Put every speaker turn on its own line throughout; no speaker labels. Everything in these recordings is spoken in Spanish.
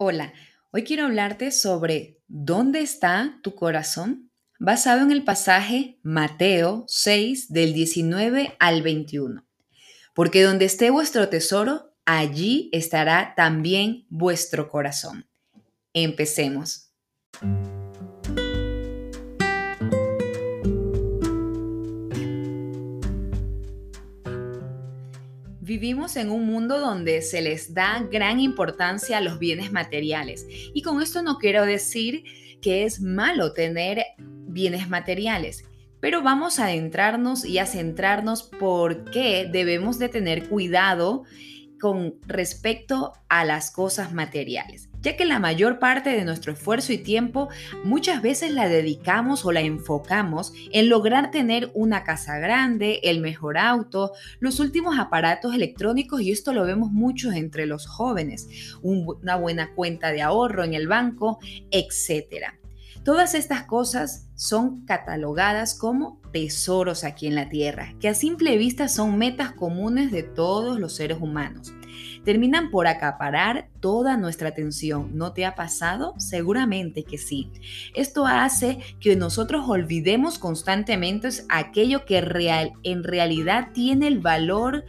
Hola, hoy quiero hablarte sobre ¿dónde está tu corazón? Basado en el pasaje Mateo 6 del 19 al 21. Porque donde esté vuestro tesoro, allí estará también vuestro corazón. Empecemos. Vivimos en un mundo donde se les da gran importancia a los bienes materiales. Y con esto no quiero decir que es malo tener bienes materiales, pero vamos a adentrarnos y a centrarnos por qué debemos de tener cuidado con respecto a las cosas materiales ya que la mayor parte de nuestro esfuerzo y tiempo muchas veces la dedicamos o la enfocamos en lograr tener una casa grande, el mejor auto, los últimos aparatos electrónicos y esto lo vemos mucho entre los jóvenes, una buena cuenta de ahorro en el banco, etc. Todas estas cosas son catalogadas como tesoros aquí en la Tierra, que a simple vista son metas comunes de todos los seres humanos terminan por acaparar toda nuestra atención. ¿No te ha pasado? Seguramente que sí. Esto hace que nosotros olvidemos constantemente aquello que real, en realidad tiene el valor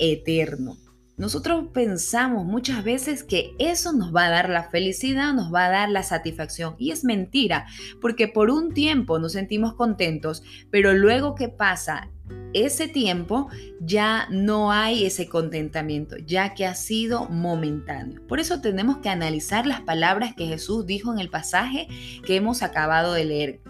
eterno. Nosotros pensamos muchas veces que eso nos va a dar la felicidad, nos va a dar la satisfacción. Y es mentira, porque por un tiempo nos sentimos contentos, pero luego ¿qué pasa? ese tiempo ya no hay ese contentamiento, ya que ha sido momentáneo. Por eso tenemos que analizar las palabras que Jesús dijo en el pasaje que hemos acabado de leer.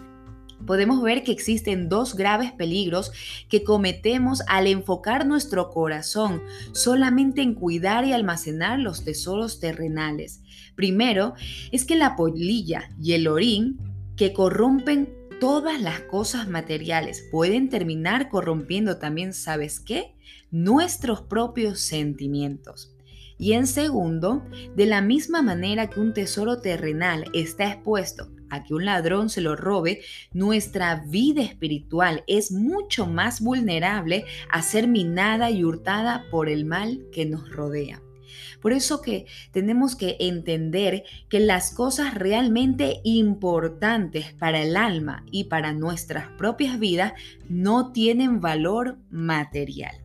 Podemos ver que existen dos graves peligros que cometemos al enfocar nuestro corazón solamente en cuidar y almacenar los tesoros terrenales. Primero, es que la polilla y el orín que corrompen todas las cosas materiales pueden terminar corrompiendo también, ¿sabes qué? Nuestros propios sentimientos. Y en segundo, de la misma manera que un tesoro terrenal está expuesto a que un ladrón se lo robe, nuestra vida espiritual es mucho más vulnerable a ser minada y hurtada por el mal que nos rodea. Por eso que tenemos que entender que las cosas realmente importantes para el alma y para nuestras propias vidas no tienen valor material.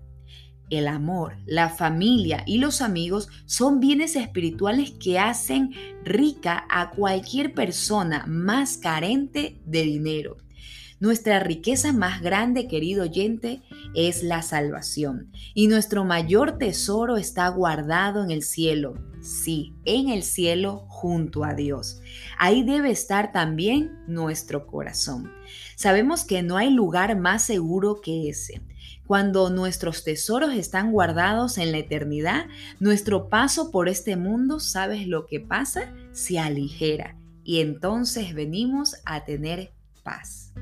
El amor, la familia y los amigos son bienes espirituales que hacen rica a cualquier persona más carente de dinero. Nuestra riqueza más grande, querido oyente, es la salvación. Y nuestro mayor tesoro está guardado en el cielo. Sí, en el cielo junto a Dios. Ahí debe estar también nuestro corazón. Sabemos que no hay lugar más seguro que ese. Cuando nuestros tesoros están guardados en la eternidad, nuestro paso por este mundo, ¿sabes lo que pasa? Se aligera y entonces venimos a tener paz.